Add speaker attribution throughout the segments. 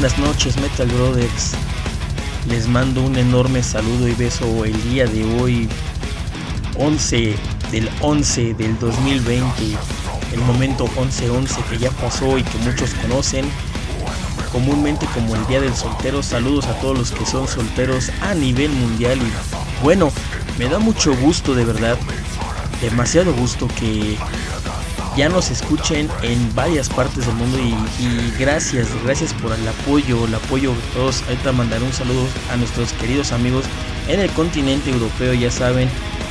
Speaker 1: Buenas noches Metal Brothers. Les mando un enorme saludo y beso el día de hoy 11 del 11 del 2020. El momento 11-11 que ya pasó y que muchos conocen comúnmente como el Día del Soltero. Saludos a todos los que son solteros a nivel mundial y bueno, me da mucho gusto de verdad, demasiado gusto que ya nos escuchen en varias partes del mundo y, gracias, gracias por el apoyo, el apoyo de todos. Ahorita mandaré un saludo a nuestros queridos amigos en el continente europeo, ya saben,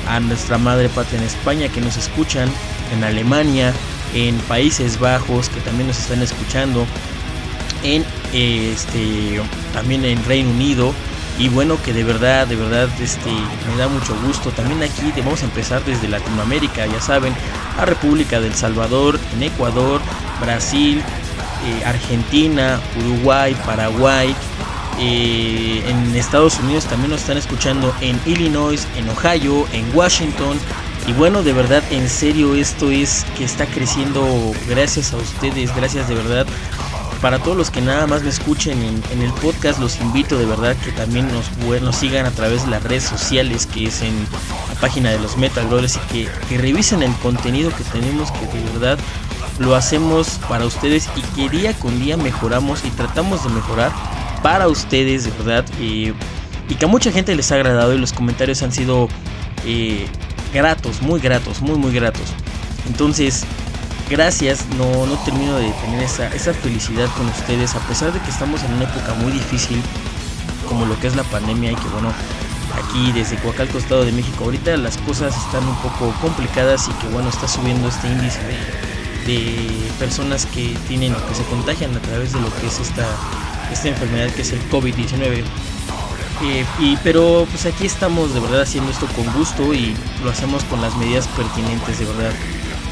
Speaker 1: a nuestra madre patria en España que nos escuchan, en Alemania, en Países Bajos que también nos están escuchando, en este también en Reino Unido y bueno que de verdad de verdad este me da mucho gusto. También aquí vamos a empezar desde Latinoamérica ya saben a República del Salvador en Ecuador Brasil eh, Argentina Uruguay Paraguay eh, en Estados Unidos también nos están escuchando en Illinois en Ohio en Washington. Y bueno de verdad en serio esto es que está creciendo gracias a ustedes gracias de verdad para todos los que nada más me escuchen en, el podcast, los invito de verdad que también nos, sigan a través de las redes sociales, que es en la página de los Metal Brothers, y que, revisen el contenido que tenemos, que de verdad lo hacemos para ustedes y que día con día mejoramos y tratamos de mejorar para ustedes, de verdad. y que a mucha gente les ha agradado y los comentarios han sido eh, gratos, muy gratos, muy, muy gratos. Entonces, gracias, no, no termino de tener esa, esa felicidad con ustedes, a pesar de que estamos en una época muy difícil, como lo que es la pandemia, y que bueno, aquí desde Coacalco, Estado de México, ahorita las cosas están un poco complicadas y que bueno, está subiendo este índice de, personas que tienen o que se contagian a través de lo que es esta, esta enfermedad que es el COVID-19. Eh, y, pero pues aquí estamos de verdad haciendo esto con gusto y lo hacemos con las medidas pertinentes de verdad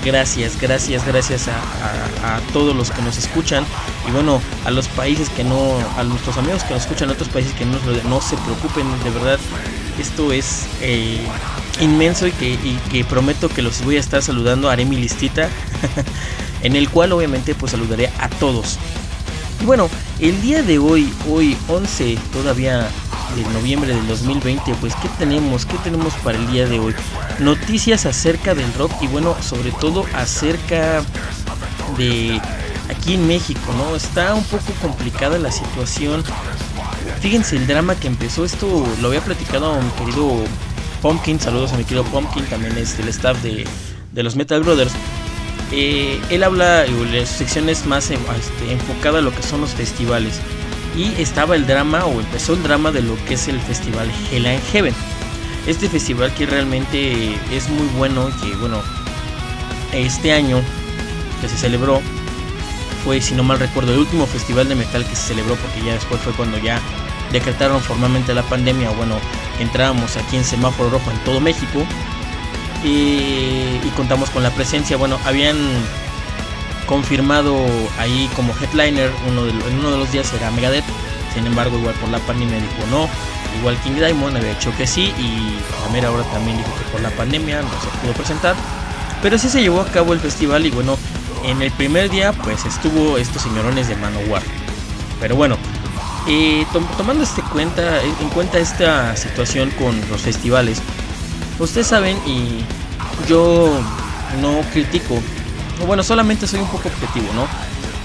Speaker 1: gracias, gracias, gracias a, todos los que nos escuchan y bueno, a los países que no, a nuestros amigos que nos escuchan en otros países que no, se preocupen, de verdad, esto es eh, inmenso y que, y que prometo que los voy a estar saludando, haré mi listita, en el cual obviamente pues saludaré a todos. Y bueno, el día de hoy, hoy 11 todavía de noviembre del 2020, pues ¿qué tenemos? ¿Qué tenemos para el día de hoy? Noticias acerca del rock y bueno, sobre todo acerca de aquí en México, ¿no? Está un poco complicada la situación. Fíjense el drama que empezó, esto lo había platicado a mi querido Pumpkin, saludos a mi querido Pumpkin, también es del staff de, los Metal Brothers. Eh, él habla, su sección es más este, enfocada a lo que son los festivales y estaba el drama o empezó el drama de lo que es el festival Hell and Heaven. Este festival que realmente es muy bueno, que bueno, este año que se celebró fue, si no mal recuerdo, el último festival de metal que se celebró porque ya después fue cuando ya decretaron formalmente la pandemia, bueno, entrábamos aquí en semáforo rojo en todo México y, y contamos con la presencia, bueno, habían confirmado ahí como headliner. Uno de, en uno de los días era Megadeth. Sin embargo, igual por la pandemia dijo no. Igual King Diamond había dicho que sí. Y a mera hora también dijo que por la pandemia no se pudo presentar. Pero sí se llevó a cabo el festival. Y bueno, en el primer día, pues estuvo estos señorones de Manowar. Pero bueno, eh, tomando este cuenta, en cuenta esta situación con los festivales, ustedes saben y yo no critico bueno, solamente soy un poco objetivo, ¿no?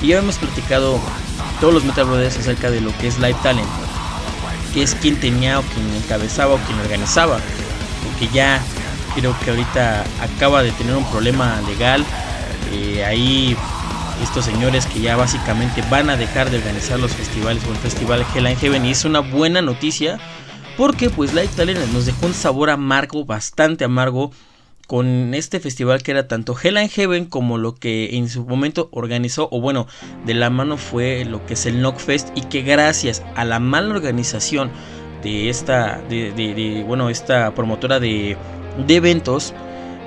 Speaker 1: Y ya hemos platicado todos los Metal Brothers acerca de lo que es Live Talent, que es quien tenía o quien encabezaba o quien organizaba, porque ya creo que ahorita acaba de tener un problema legal, eh, ahí estos señores que ya básicamente van a dejar de organizar los festivales o el festival Hell and Heaven y es una buena noticia porque pues Live Talent nos dejó un sabor amargo, bastante amargo con este festival que era tanto Hell and Heaven como lo que en su momento organizó, o bueno, de la mano fue lo que es el Knockfest y que gracias a la mala organización de esta, de, bueno, esta promotora de, eventos,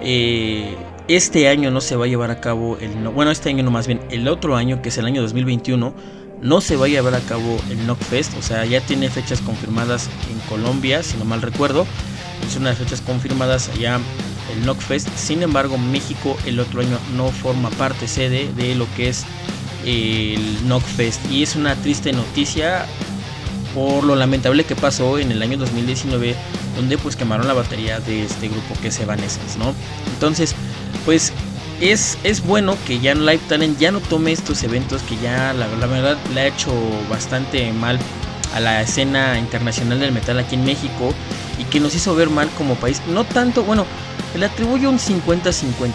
Speaker 1: eh, este año no se va a llevar a cabo, el, bueno, este año no más bien, el otro año que es el año 2021, no se va a llevar a cabo el Knockfest, o sea, ya tiene fechas confirmadas en Colombia, si no mal recuerdo, es una de las fechas confirmadas allá el Knockfest. Sin embargo, México el otro año no forma parte sede de lo que es el Knockfest y es una triste noticia por lo lamentable que pasó en el año 2019 donde pues quemaron la batería de este grupo que es Evanescence, ¿no? Entonces, pues es, es bueno que ya Live Talent ya no tome estos eventos que ya la, la verdad le ha hecho bastante mal a la escena internacional del metal aquí en México y que nos hizo ver mal como país. No tanto, bueno, le atribuyo un 50-50.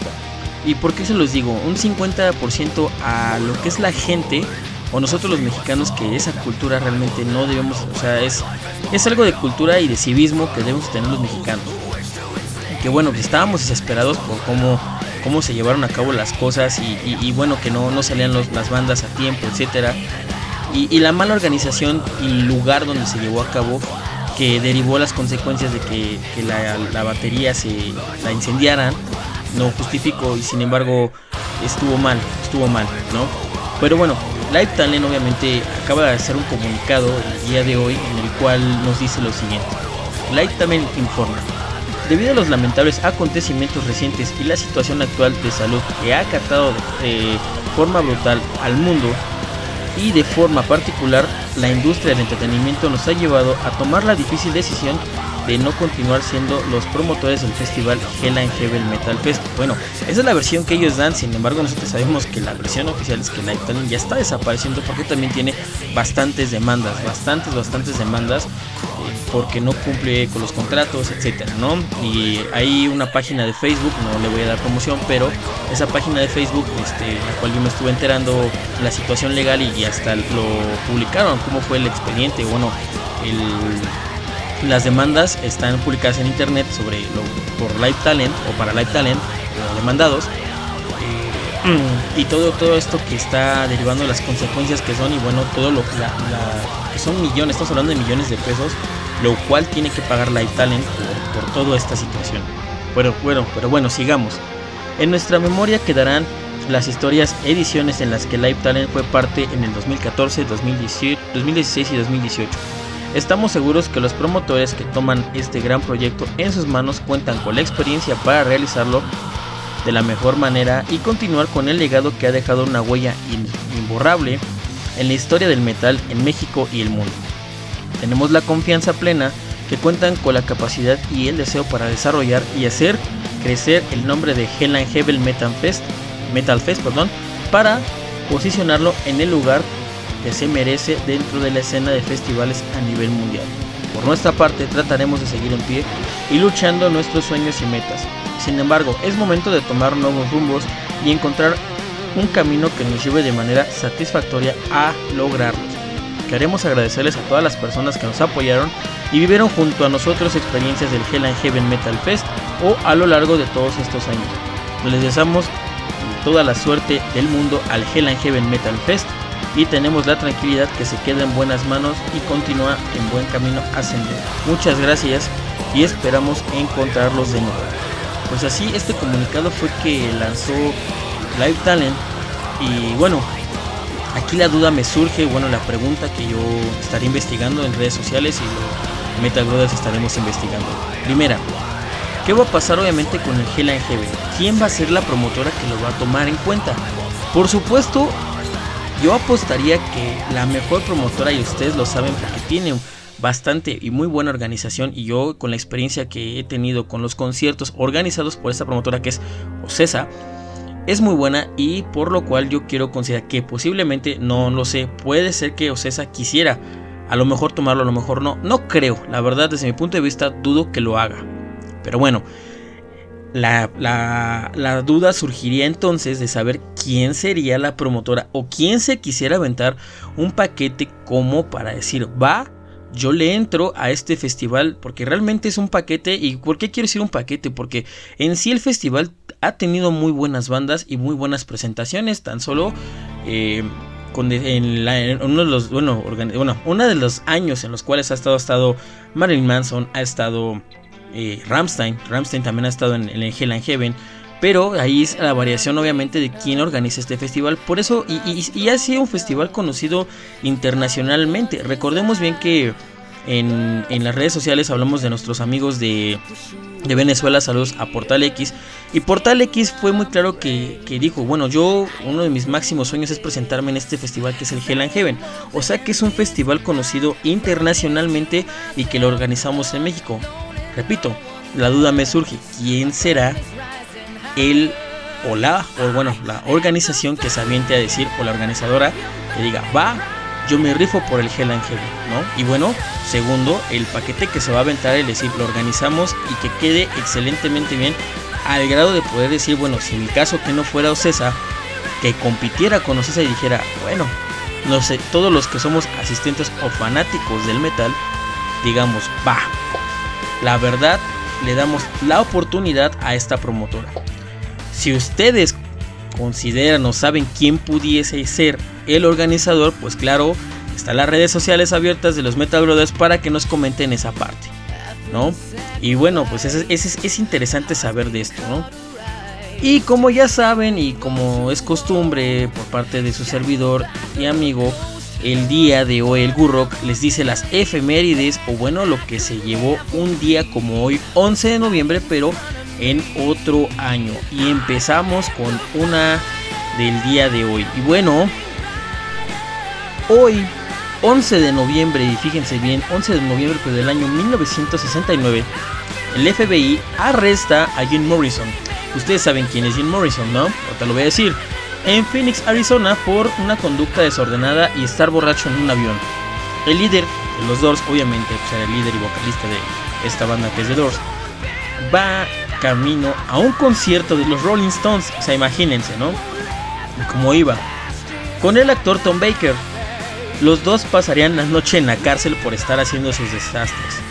Speaker 1: ¿Y por qué se los digo? Un 50% a lo que es la gente o nosotros los mexicanos que esa cultura realmente no debemos, o sea, es, es algo de cultura y de civismo que debemos tener los mexicanos. Que bueno, pues estábamos desesperados por cómo, cómo se llevaron a cabo las cosas y, bueno, que no, no salían las bandas a tiempo, etcétera. Y, la mala organización y lugar donde se llevó a cabo que derivó las consecuencias de que, la, la, batería se la incendiaran no justifico y sin embargo estuvo mal estuvo mal no pero bueno Live Talent obviamente acaba de hacer un comunicado el día de hoy en el cual nos dice lo siguiente. Live Talent informa. Debido a los lamentables acontecimientos recientes y la situación actual de salud que ha acatado de forma brutal al mundo y de forma particular la industria del entretenimiento nos ha llevado a tomar la difícil decisión de no continuar siendo los promotores del festival Hell and Heaven Metal Fest. Bueno, esa es la versión que ellos dan, sin embargo nosotros sabemos que la versión oficial es que Talent ya está desapareciendo porque también tiene bastantes demandas, bastantes, bastantes demandas porque no cumple con los contratos, etcétera, ¿no? Y hay una página de Facebook, no le voy a dar promoción, pero esa página de Facebook, este, la cual yo me estuve enterando la situación legal y hasta lo publicaron, cómo fue el expediente, bueno, las demandas están publicadas en internet sobre lo, por Live Talent o para Live Talent, demandados. Eh, y todo, todo esto que está derivando las consecuencias que son y bueno, todo lo que son millones, estamos hablando de millones de pesos, lo cual tiene que pagar Live Talent por, toda esta situación. Bueno, bueno, pero bueno, sigamos. En nuestra memoria quedarán las historias, ediciones en las que Live Talent fue parte en el 2014, 2016 y 2018 Estamos seguros que los promotores que toman este gran proyecto en sus manos cuentan con la experiencia para realizarlo de la mejor manera y continuar con el legado que ha dejado una huella imborrable en la historia del metal en México y el mundo. Tenemos la confianza plena que cuentan con la capacidad y el deseo para desarrollar y hacer crecer el nombre de Hell and Heaven Metal Fest, Metal Fest perdón, para posicionarlo en el lugar que se merece dentro de la escena de festivales a nivel mundial. Por nuestra parte trataremos de seguir en pie y luchando nuestros sueños y metas. Sin embargo, es momento de tomar nuevos rumbos y encontrar un camino que nos lleve de manera satisfactoria a lograrlos. Queremos agradecerles a todas las personas que nos apoyaron y vivieron junto a nosotros experiencias del Hell and Heaven Metal Fest o a lo largo de todos estos años. Les deseamos toda la suerte del mundo al Hell and Heaven Metal Fest y tenemos la tranquilidad que se queda en buenas manos y continúa en buen camino ascender. Muchas gracias y esperamos encontrarlos de nuevo. Pues así este comunicado fue que lanzó Live Talent y bueno, aquí la duda me surge, bueno, la pregunta que yo estaré investigando en redes sociales y Brothers estaremos investigando. Primera, ¿qué va a pasar obviamente con el Hell and Heaven? ¿Quién va a ser la promotora que lo va a tomar en cuenta? Por supuesto, yo apostaría que la mejor promotora, y ustedes lo saben porque tiene bastante y muy buena organización y yo con la experiencia que he tenido con los conciertos organizados por esta promotora que es Ocesa, es muy buena y por lo cual yo quiero considerar que posiblemente, no lo sé, puede ser que Ocesa quisiera a lo mejor tomarlo, a lo mejor no, no creo, la verdad desde mi punto de vista dudo que lo haga. Pero bueno, la, duda surgiría entonces de saber quién sería la promotora o quién se quisiera aventar un paquete como para decir, va, yo le entro a este festival porque realmente es un paquete. ¿Y por qué quiero decir un paquete? Porque en sí el festival ha tenido muy buenas bandas y muy buenas presentaciones. Tan solo eh, en, uno de los, bueno, bueno, de los años en los cuales ha estado, estado Marilyn Manson, ha estado eh, Ramstein. Ramstein también ha estado en, el Hell and Heaven. Pero ahí es la variación obviamente de quién organiza este festival. Por eso, y, ha sido un festival conocido internacionalmente. Recordemos bien que en, las redes sociales hablamos de nuestros amigos de, Venezuela, saludos a Portal X. Y Portal X fue muy claro que, dijo, bueno, yo uno de mis máximos sueños es presentarme en este festival que es el Hell and Heaven. O sea que es un festival conocido internacionalmente y que lo organizamos en México. Repito, la duda me surge, ¿quién será el o la, o bueno, la organización que se aviente a decir, o la organizadora que diga, va, yo me rifo por el Hell Angel, ¿no? Y bueno, segundo, el paquete que se va a aventar, es decir, lo organizamos y que quede excelentemente bien, al grado de poder decir, bueno, si en mi caso que no fuera Ocesa, que compitiera con Ocesa y dijera, bueno, no sé, todos los que somos asistentes o fanáticos del metal, digamos, va, la verdad, le damos la oportunidad a esta promotora. Si ustedes consideran o saben quién pudiese ser el organizador, pues claro, están las redes sociales abiertas de los Metal Brothers para que nos comenten esa parte, ¿no? Y bueno, pues es, es, interesante saber de esto, ¿no? Y como ya saben y como es costumbre por parte de su servidor y amigo, el día de hoy el Gurrock les dice las efemérides o bueno lo que se llevó un día como hoy 11 de noviembre pero en otro año. Y empezamos con una del día de hoy. Y bueno, hoy, 11 de noviembre, y fíjense bien, 11 de noviembre del año 1969, el FBI arresta a Jim Morrison. Ustedes saben quién es Jim Morrison, ¿no? Ahorita lo voy a decir. En Phoenix, Arizona, por una conducta desordenada y estar borracho en un avión. El líder de los Doors, obviamente, pues el líder y vocalista de esta banda que es The Doors, va camino a un concierto de los Rolling Stones. O sea, imagínense, ¿no? Cómo iba. Con el actor Tom Baker. Los dos pasarían la noche en la cárcel por estar haciendo sus desastres.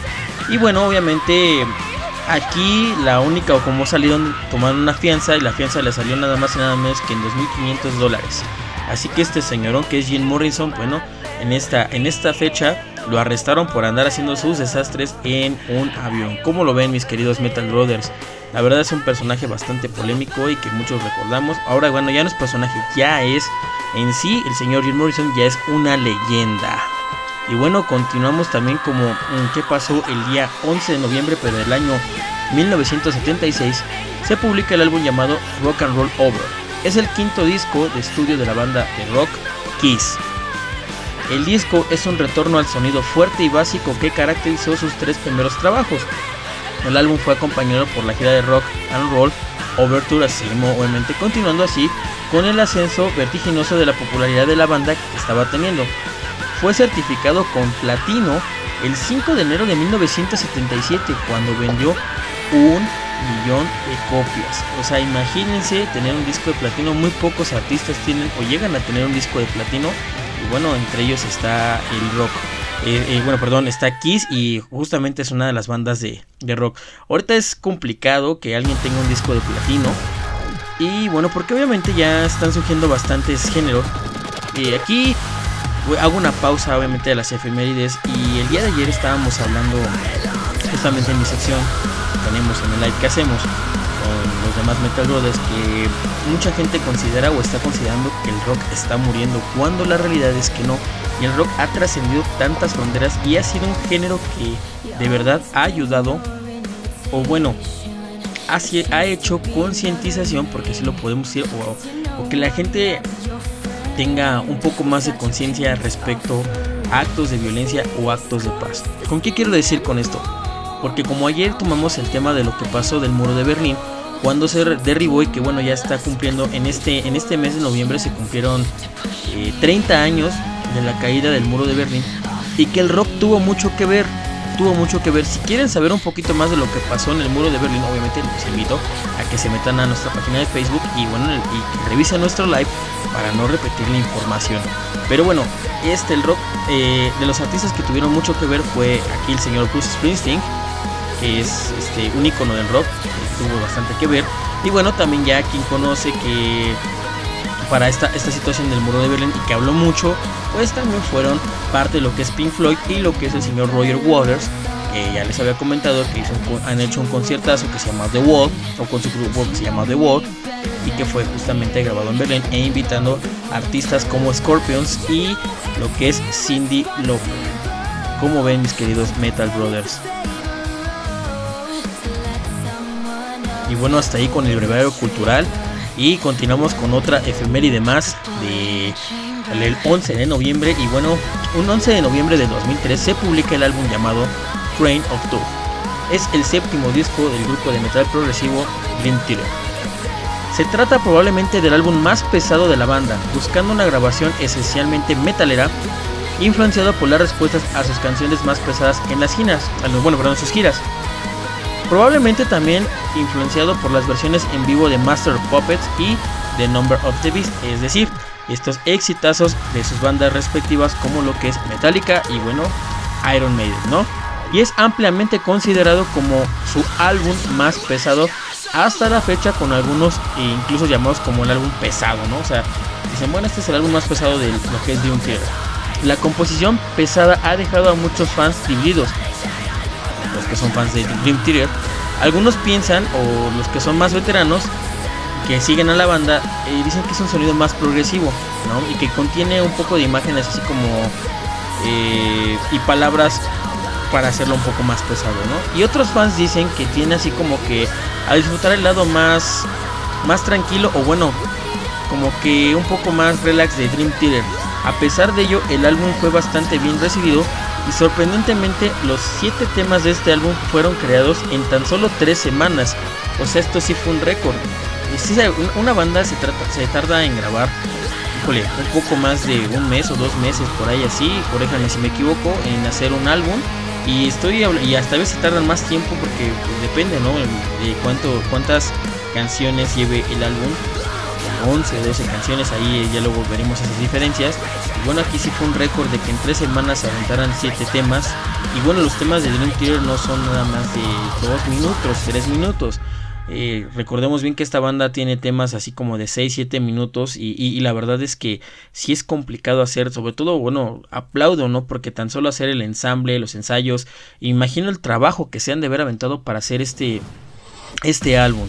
Speaker 1: Y bueno, obviamente aquí la única o como salieron tomaron una fianza y la fianza le salió nada más y nada menos que en 2.500 dólares. Así que este señorón que es Jim Morrison, bueno, en esta, en esta fecha lo arrestaron por andar haciendo sus desastres en un avión. ¿Cómo lo ven mis queridos Metal Brothers? La verdad es un personaje bastante polémico y que muchos recordamos. Ahora, bueno, ya no es personaje, ya es en sí, el señor Jim Morrison ya es una leyenda. Y bueno, continuamos también como en qué pasó el día 11 de noviembre, pero del año 1976, se publica el álbum llamado Rock and Roll Over. Es el quinto disco de estudio de la banda de rock Kiss. El disco es un retorno al sonido fuerte y básico que caracterizó sus tres primeros trabajos, el álbum fue acompañado por la gira de rock and roll Overture, así obviamente continuando así con el ascenso vertiginoso de la popularidad de la banda que estaba teniendo. Fue certificado con platino el 5 de enero de 1977 cuando vendió un millón de copias. O sea, imagínense tener un disco de platino. Muy pocos artistas tienen o llegan a tener un disco de platino. Y bueno, entre ellos está el rock. Eh, eh, bueno, perdón, está Kiss y justamente es una de las bandas de, rock. Ahorita es complicado que alguien tenga un disco de platino. Y bueno, porque obviamente ya están surgiendo bastantes géneros. Y aquí hago una pausa obviamente de las efemérides. Y el día de ayer estábamos hablando justamente en mi sección tenemos en el live que hacemos los demás Metal Brothers que mucha gente considera o está considerando que el rock está muriendo cuando la realidad es que no y el rock ha trascendido tantas fronteras y ha sido un género que de verdad ha ayudado, o bueno, ha, hecho concientización, porque así lo podemos decir, o, o que la gente tenga un poco más de conciencia respecto a actos de violencia o actos de paz. ¿Con qué quiero decir con esto? Porque como ayer tomamos el tema de lo que pasó del muro de Berlín, cuando se derribó y que bueno ya está cumpliendo en este, en este mes de noviembre se cumplieron 30 eh, años de la caída del muro de Berlín y que el rock tuvo mucho que ver, tuvo mucho que ver. Si quieren saber un poquito más de lo que pasó en el muro de Berlín, obviamente les invito a que se metan a nuestra página de Facebook y bueno, y revisen nuestro live para no repetir la información. Pero bueno, este el rock eh, de los artistas que tuvieron mucho que ver fue aquí el señor Bruce Springsteen, que es este, un icono del rock, tuvo bastante que ver. Y bueno, también ya quien conoce que para esta, esta situación del muro de Berlín y que habló mucho, pues también fueron parte de lo que es Pink Floyd y lo que es el señor Roger Waters, que ya les había comentado que han hecho un conciertazo que se llama The Wall, o con su grupo que se llama The Wall, y que fue justamente grabado en Berlín e invitando artistas como Scorpions y lo que es Cindy Lauper. ¿Cómo ven mis queridos Metal Brothers? Y bueno, hasta ahí con el brevario cultural. Y continuamos con otra efeméride más de el 11 de noviembre. Y bueno, un 11 de noviembre de 2003 se publica el álbum llamado Train of Two. Es el séptimo disco del grupo de metal progresivo Theater. Se trata probablemente del álbum más pesado de la banda, buscando una grabación esencialmente metalera, influenciado por las respuestas a sus canciones más pesadas en las giras, bueno, perdón, sus giras. Probablemente también influenciado por las versiones en vivo de Master of Puppets y The Number of the Beast, es decir, estos exitazos de sus bandas respectivas como lo que es Metallica y bueno, Iron Maiden, ¿no? Y es ampliamente considerado como su álbum más pesado hasta la fecha con algunos incluso llamados como el álbum pesado, ¿no? O sea, dicen, bueno, este es el álbum más pesado de lo que es Dream Theater. La composición pesada ha dejado a muchos fans divididos. Los que son fans de Dream Theater. Algunos piensan, o los que son más veteranos, que siguen a la banda, y dicen que es un sonido más progresivo, ¿no? Y que contiene un poco de imágenes así como... Eh, y palabras para hacerlo un poco más pesado, ¿no? Y otros fans dicen que tiene así como que a disfrutar el lado más más tranquilo o bueno, como que un poco más relax de Dream Theater. A pesar de ello, el álbum fue bastante bien recibido y sorprendentemente los 7 temas de este álbum fueron creados en tan solo 3 semanas. O sea, esto sí fue un récord. una banda se, trata, se tarda en grabar, un poco más de un mes o dos meses por ahí así, corréjame si me equivoco, en hacer un álbum y estoy y hasta a veces tardan más tiempo porque pues, depende, ¿no? De cuánto, cuántas canciones lleve el álbum. 11 o 12 canciones, ahí ya luego veremos esas diferencias. Y bueno, aquí sí fue un récord de que en 3 semanas se aventaran 7 temas. Y bueno, los temas de Dream Theater no son nada más de 2 minutos, 3 minutos. Eh, recordemos bien que esta banda tiene temas así como de 6-7 minutos y, la verdad es que sí es complicado hacer, sobre todo, bueno, aplaudo, ¿no? Porque tan solo hacer el ensamble, los ensayos, imagino el trabajo que se han de haber aventado para hacer este, este álbum.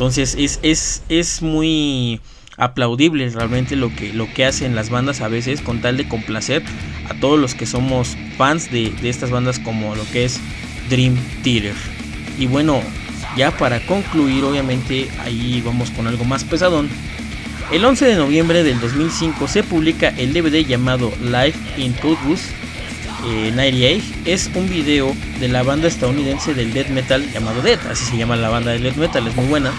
Speaker 1: Entonces es, es, es muy aplaudible realmente lo que, lo que hacen las bandas a veces con tal de complacer a todos los que somos fans de, estas bandas como lo que es Dream Theater. Y bueno, ya para concluir, obviamente, ahí vamos con algo más pesadón. El 11 de noviembre del 2005 se publica el DVD llamado Live in Codewood 98. Eh, es un video de la banda estadounidense del death metal llamado Death, así se llama la banda del death metal, es muy buena.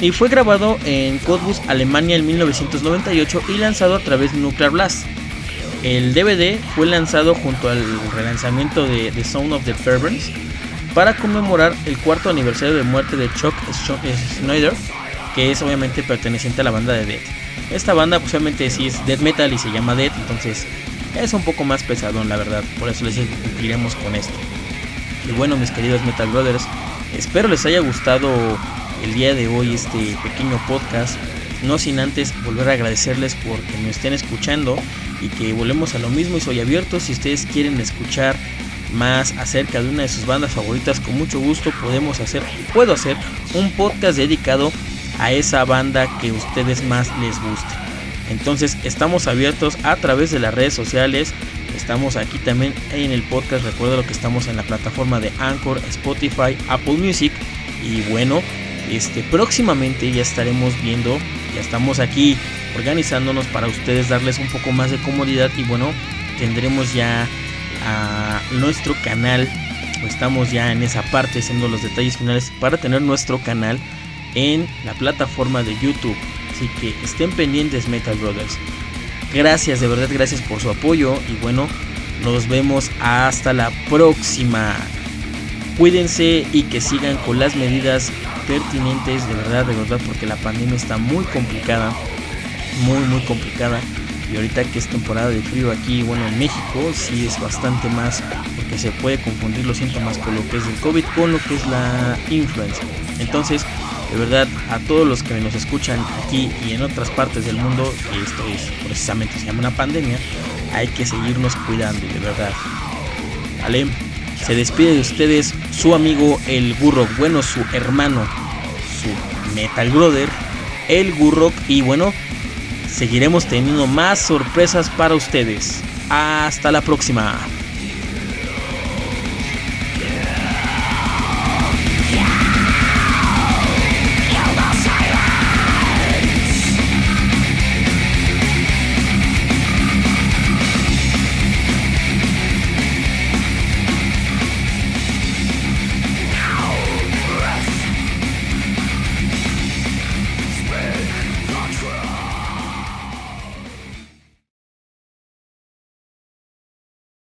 Speaker 1: Y fue grabado en Cottbus, Alemania en 1998 y lanzado a través de Nuclear Blast. El DVD fue lanzado junto al relanzamiento de The Sound of the Perverts para conmemorar el cuarto aniversario de muerte de Chuck Schneider, que es obviamente perteneciente a la banda de Death. Esta banda pues obviamente sí es death metal y se llama Death, entonces es un poco más pesadón la verdad, por eso les cumpliremos con esto. Y bueno mis queridos Metal Brothers, espero les haya gustado el día de hoy este pequeño podcast, no sin antes volver a agradecerles porque me estén escuchando y que volvemos a lo mismo y soy abierto si ustedes quieren escuchar más acerca de una de sus bandas favoritas, con mucho gusto podemos hacer, puedo hacer un podcast dedicado a esa banda que ustedes más les guste. Entonces estamos abiertos a través de las redes sociales. Estamos aquí también en el podcast. Recuerda lo que estamos en la plataforma de Anchor, Spotify, Apple Music. Y bueno, este próximamente ya estaremos viendo, ya estamos aquí organizándonos para ustedes darles un poco más de comodidad y bueno, tendremos ya a nuestro canal. Estamos ya en esa parte haciendo los detalles finales para tener nuestro canal en la plataforma de YouTube. Así que estén pendientes Metal Brothers. Gracias, de verdad, gracias por su apoyo. Y bueno, nos vemos hasta la próxima. Cuídense y que sigan con las medidas pertinentes, de verdad, de verdad, porque la pandemia está muy complicada. Muy, muy complicada. Y ahorita que es temporada de frío aquí, bueno, en México sí es bastante más porque se puede confundir los síntomas con lo que es el COVID con lo que es la influenza. Entonces, de verdad, a todos los que nos escuchan aquí y en otras partes del mundo, esto es precisamente se llama una pandemia, hay que seguirnos cuidando, de verdad. ¿Vale? Se despide de ustedes su amigo el Burro, bueno, su hermano, su Metal Brother, el Gurrock, y bueno, seguiremos teniendo más sorpresas para ustedes. Hasta la próxima.